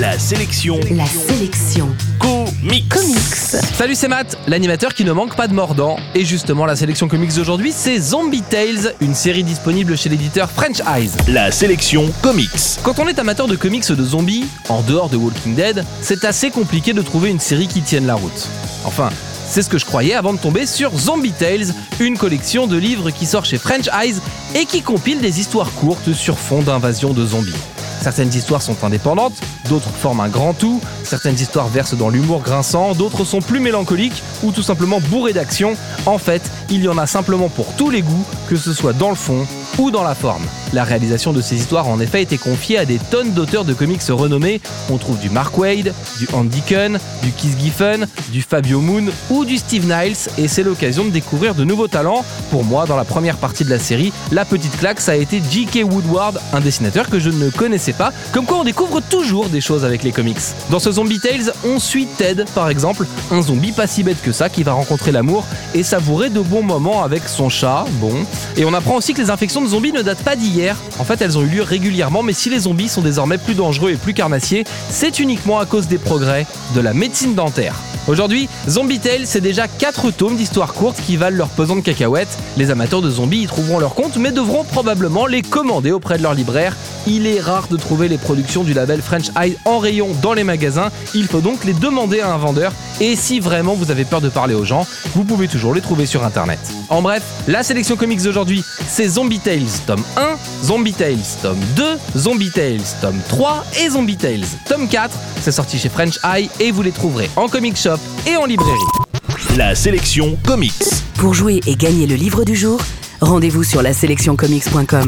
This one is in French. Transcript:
La sélection La sélection comics. comics. Salut c'est Matt, l'animateur qui ne manque pas de mordant. Et justement, la sélection comics d'aujourd'hui, c'est Zombie Tales, une série disponible chez l'éditeur French Eyes. La sélection comics. Quand on est amateur de comics de zombies, en dehors de Walking Dead, c'est assez compliqué de trouver une série qui tienne la route. Enfin, c'est ce que je croyais avant de tomber sur Zombie Tales, une collection de livres qui sort chez French Eyes et qui compile des histoires courtes sur fond d'invasion de zombies. Certaines histoires sont indépendantes, d'autres forment un grand tout, certaines histoires versent dans l'humour grinçant, d'autres sont plus mélancoliques ou tout simplement bourrées d'action. En fait, il y en a simplement pour tous les goûts, que ce soit dans le fond ou dans la forme. La réalisation de ces histoires a en effet été confiée à des tonnes d'auteurs de comics renommés. On trouve du Mark Wade, du Andy Cohn, du Keith Giffen, du Fabio Moon ou du Steve Niles et c'est l'occasion de découvrir de nouveaux talents. Pour moi, dans la première partie de la série, la petite claque ça a été J.K. Woodward, un dessinateur que je ne connaissais pas. Comme quoi on découvre toujours des choses avec les comics. Dans ce Zombie Tales, on suit Ted par exemple, un zombie pas si bête que ça qui va rencontrer l'amour et savourer de bons moments avec son chat. Bon. Et on apprend aussi que les infections de zombies ne datent pas d'hier. En fait, elles ont eu lieu régulièrement, mais si les zombies sont désormais plus dangereux et plus carnassiers, c'est uniquement à cause des progrès de la médecine dentaire. Aujourd'hui, Zombie Tale, c'est déjà 4 tomes d'histoires courtes qui valent leur pesant de cacahuètes. Les amateurs de zombies y trouveront leur compte, mais devront probablement les commander auprès de leur libraire. Il est rare de trouver les productions du label French Eye en rayon dans les magasins, il faut donc les demander à un vendeur. Et si vraiment vous avez peur de parler aux gens, vous pouvez toujours les trouver sur internet. En bref, la sélection comics d'aujourd'hui, c'est Zombie Tales tome 1, Zombie Tales tome 2, Zombie Tales tome 3 et Zombie Tales tome 4. C'est sorti chez French Eye et vous les trouverez en comic shop et en librairie. La sélection comics. Pour jouer et gagner le livre du jour, rendez-vous sur la sélectioncomics.com.